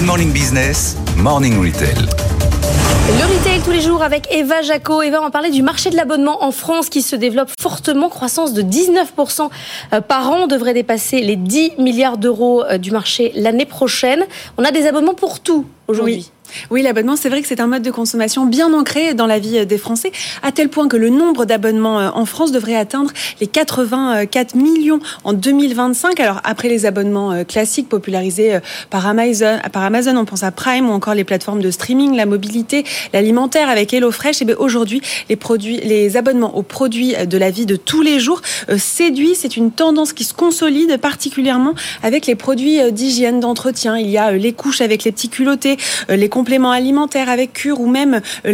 Good Morning Business, Morning Retail. Le retail tous les jours avec Eva Jaco. Eva, on va parler du marché de l'abonnement en France qui se développe fortement, croissance de 19% euh, par an. On devrait dépasser les 10 milliards d'euros euh, du marché l'année prochaine. On a des abonnements pour tout aujourd'hui. Oui, l'abonnement, c'est vrai que c'est un mode de consommation bien ancré dans la vie des Français, à tel point que le nombre d'abonnements euh, en France devrait atteindre les 84 millions en 2025. Alors, après les abonnements euh, classiques popularisés euh, par Amazon, par Amazon, on pense à Prime ou encore les plateformes de streaming, la mobilité, l'alimentaire avec HelloFresh. Et bien aujourd'hui, les produits, les abonnements aux produits de la vie de tous les jours séduit. C'est une tendance qui se consolide particulièrement avec les produits d'hygiène, d'entretien. Il y a les couches avec les petits culottés, les compléments alimentaires avec Cure ou même euh,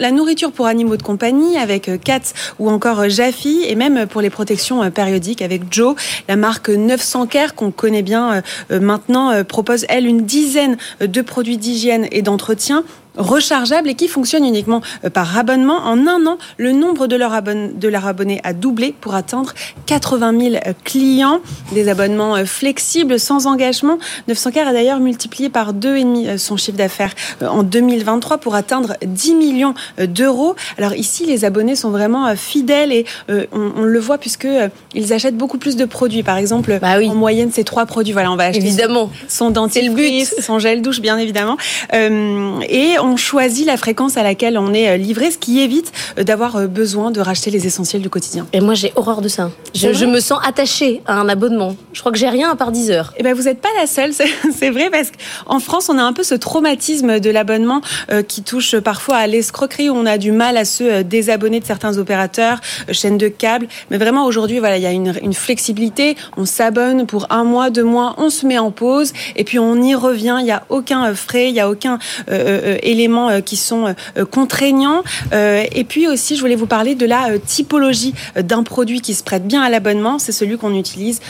la, nourriture pour animaux de compagnie avec Cats euh, ou encore euh, Jaffi et même pour les protections périodiques avec Joe. La marque 900 Care qu'on connaît bien maintenant propose elle une dizaine de produits d'hygiène et d'entretien rechargeable et qui fonctionne uniquement euh, par abonnement. En un an, le nombre de leurs abonnés, a doublé pour atteindre 80 000 euh, clients. Des abonnements euh, flexibles, sans engagement. 900 a d'ailleurs multiplié par deux et demi son chiffre d'affaires en 2023 pour atteindre 10 millions d'euros. Alors ici, les abonnés sont vraiment fidèles et on, le voit puisque ils achètent beaucoup plus de produits. Par exemple, bah en moyenne, c'est trois produits. Voilà, on va acheter évidemment. son dentifrice, son gel douche, bien évidemment. et on choisit la fréquence à laquelle on est euh, livré, ce qui évite euh, d'avoir euh, besoin de racheter les essentiels du quotidien. Et moi, j'ai horreur de ça. Je, me sens attachée à un abonnement. Je crois que j'ai rien à part 10 heures. Et eh ben, vous n'êtes pas la seule, c'est vrai, parce qu'en France, on a un peu ce traumatisme de l'abonnement qui touche parfois à l'escroquerie, où on a du mal à se désabonner de certains opérateurs, chaînes de câbles. Mais vraiment, aujourd'hui, voilà, il y a une, une flexibilité. On s'abonne pour un mois, deux mois, on se met en pause, et puis on y revient. Il n'y a aucun frais, il n'y a aucun euh, éléments euh, qui sont euh, contraignants. Euh, et puis aussi, je voulais vous parler de la typologie d'un produit qui se prête bien à l'abonnement. C'est celui qu'on utilise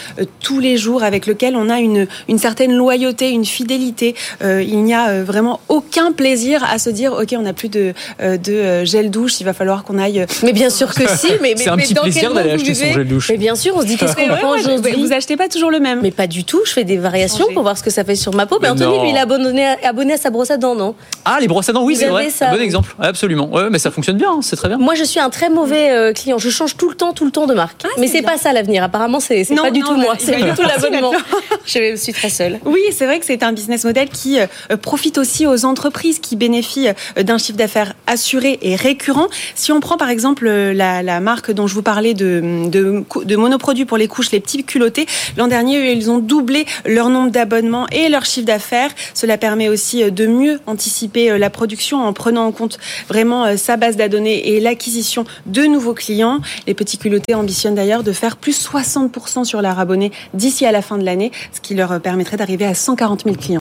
tous les jours, avec lequel on a une, une certaine loyauté, une fidélité. il n'y a vraiment aucun plaisir à se dire, ok, on n'a plus de, de gel douche, il va falloir qu'on aille. Mais bien sûr que si. Mais, c'est un petit plaisir d'aller acheter son gel douche. Mais bien sûr, on se dit qu'est-ce qu'on prend aujourd'hui. Vous achetez pas toujours le même. Mais pas du tout. Je fais des variations pour voir ce que ça fait sur ma peau. Mais, Anthony, lui, il est abonné à, abonné à sa brosse à dents, non? Ah, les brosses à dents, oui, c'est vrai. Bon exemple. absolument. Ouais, mais ça fonctionne bien, hein, c'est très bien. Moi, je suis un très mauvais euh, client. Je change tout le temps, tout le temps de marque. Ah, mais c'est pas ça l'avenir. Apparemment, c'est pas du tout moi. C'est pas du tout l'abonnement. je suis très seule. Oui, c'est vrai que c'est un business model qui euh, profite aussi aux entreprises qui bénéficient euh, d'un chiffre d'affaires assuré et récurrent. Si on prend par exemple la, marque dont je vous parlais de, de, de monoproduits pour les couches, les petits culottés, l'an dernier, ils ont doublé leur nombre d'abonnements et leur chiffre d'affaires. Cela permet aussi de mieux anticiper la production en prenant en compte vraiment euh, sa base de données et l'acquisition de nouveaux clients. Les petits culottés ambitionnent d'ailleurs de faire plus 60% sur leur abonné d'ici à la fin de l'année, ce qui leur permettrait d'arriver à 140 000 clients.